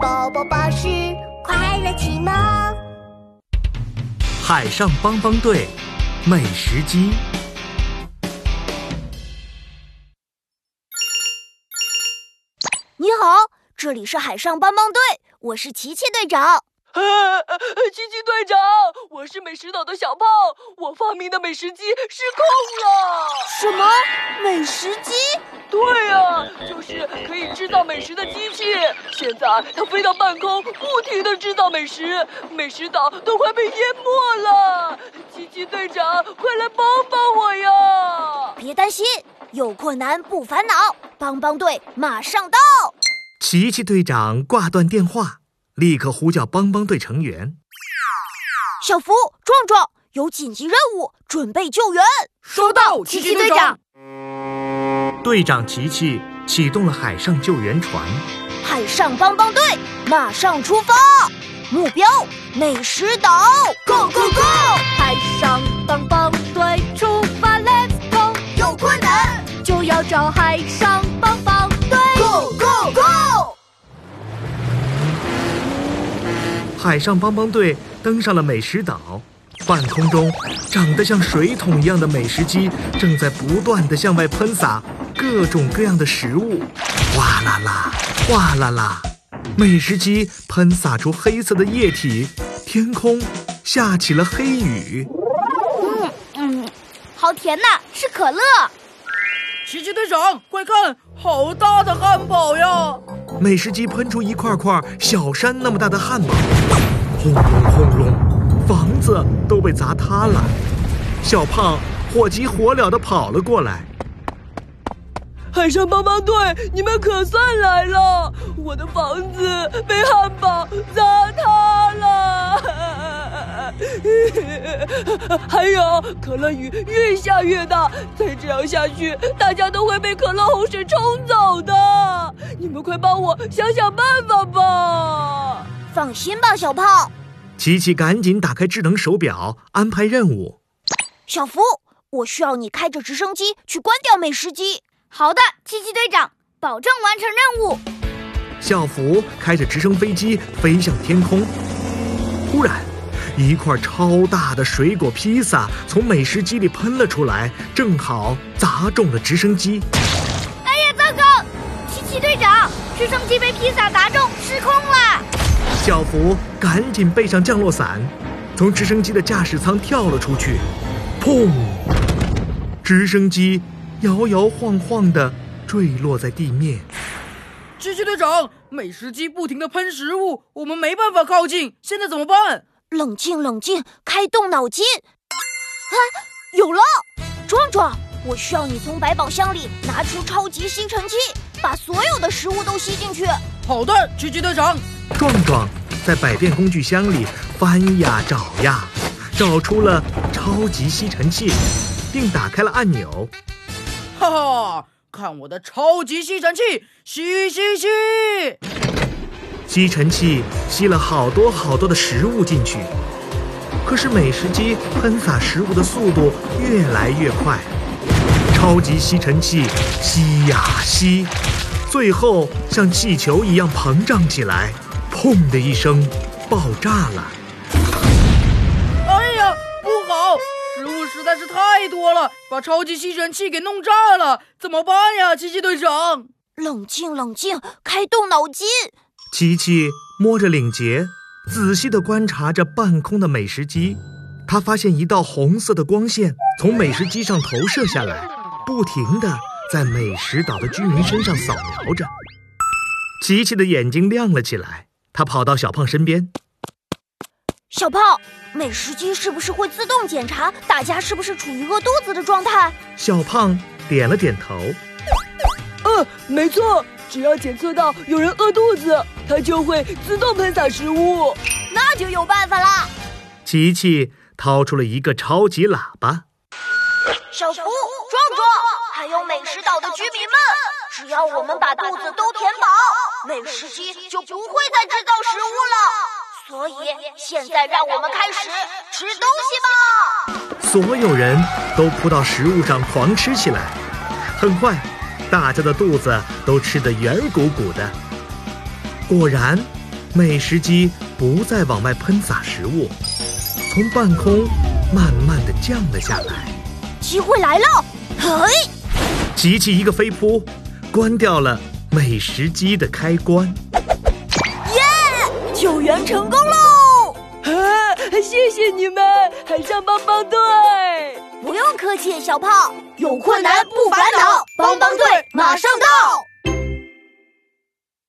宝宝巴士快乐启蒙。海上帮帮队，美食机。你好，这里是海上帮帮队，我是琪琪队长。奇奇队长，我是美食岛的小胖，我发明的美食机失控了。什么美食机？对呀，就是可以制造美食的机器。现在它飞到半空，不停的制造美食，美食岛都快被淹没了。奇奇队长，快来帮帮我呀！别担心，有困难不烦恼，帮帮队马上到。奇奇队长挂断电话。立刻呼叫帮帮队成员。小福、壮壮有紧急任务，准备救援。收到，奇奇队长。队长琪琪启动了海上救援船。海上帮帮队马上出发，目标美食岛，Go Go Go！海上帮帮队出发，Let's go！有困难就要找海上海上帮帮队登上了美食岛，半空中长得像水桶一样的美食机正在不断地向外喷洒各种各样的食物，哗啦啦，哗啦啦，美食机喷洒出黑色的液体，天空下起了黑雨。嗯嗯，好甜呐，是可乐。奇奇队长，快看，好大的汉堡呀！美食机喷出一块块小山那么大的汉堡，轰隆轰隆，房子都被砸塌了。小胖火急火燎地跑了过来。海上帮帮队，你们可算来了！我的房子被汉堡砸塌了，还有可乐雨越下越大，再这样下去，大家都会被可乐洪水冲走的。你们快帮我想想办法吧！放心吧，小胖。琪琪赶紧打开智能手表，安排任务。小福，我需要你开着直升机去关掉美食机。好的，七七队长，保证完成任务。小福开着直升飞机飞向天空，忽然，一块超大的水果披萨从美食机里喷了出来，正好砸中了直升机。哎呀，糟糕！队长，直升机被披萨砸中，失控了。小福赶紧背上降落伞，从直升机的驾驶舱跳了出去，砰！直升机。摇摇晃晃的坠落在地面。狙击队长，美食机不停的喷食物，我们没办法靠近，现在怎么办？冷静，冷静，开动脑筋。啊，有了！壮壮，我需要你从百宝箱里拿出超级吸尘器，把所有的食物都吸进去。好的，奇奇队长。壮壮在百变工具箱里翻呀找呀，找出了超级吸尘器，并打开了按钮。哈哈，看我的超级吸尘器，吸吸吸！吸尘器吸了好多好多的食物进去，可是美食机喷洒食物的速度越来越快，超级吸尘器吸呀吸，最后像气球一样膨胀起来，砰的一声，爆炸了。哎呀，不好！食物实在是太多了，把超级吸尘器给弄炸了，怎么办呀，奇奇队长？冷静，冷静，开动脑筋。琪琪摸着领结，仔细地观察着半空的美食机。他发现一道红色的光线从美食机上投射下来，不停地在美食岛的居民身上扫描着。琪琪的眼睛亮了起来，他跑到小胖身边。小胖，美食机是不是会自动检查大家是不是处于饿肚子的状态？小胖点了点头。嗯，没错，只要检测到有人饿肚子，它就会自动喷洒食物。那就有办法啦！琪琪掏出了一个超级喇叭。小福、壮壮，还有美食岛的居民们，只要我们把肚子都填饱，美食机就不会再制造食物了。所以现在让我们开始吃东西吧！所有人都扑到食物上狂吃起来。很快，大家的肚子都吃得圆鼓鼓的。果然，美食机不再往外喷洒食物，从半空慢慢的降了下来。机会来了！嘿，琪琪一个飞扑，关掉了美食机的开关。耶！救援成功喽！啊，谢谢你们，海上帮帮队！不用客气，小胖，有困难不烦恼，帮帮队马上到。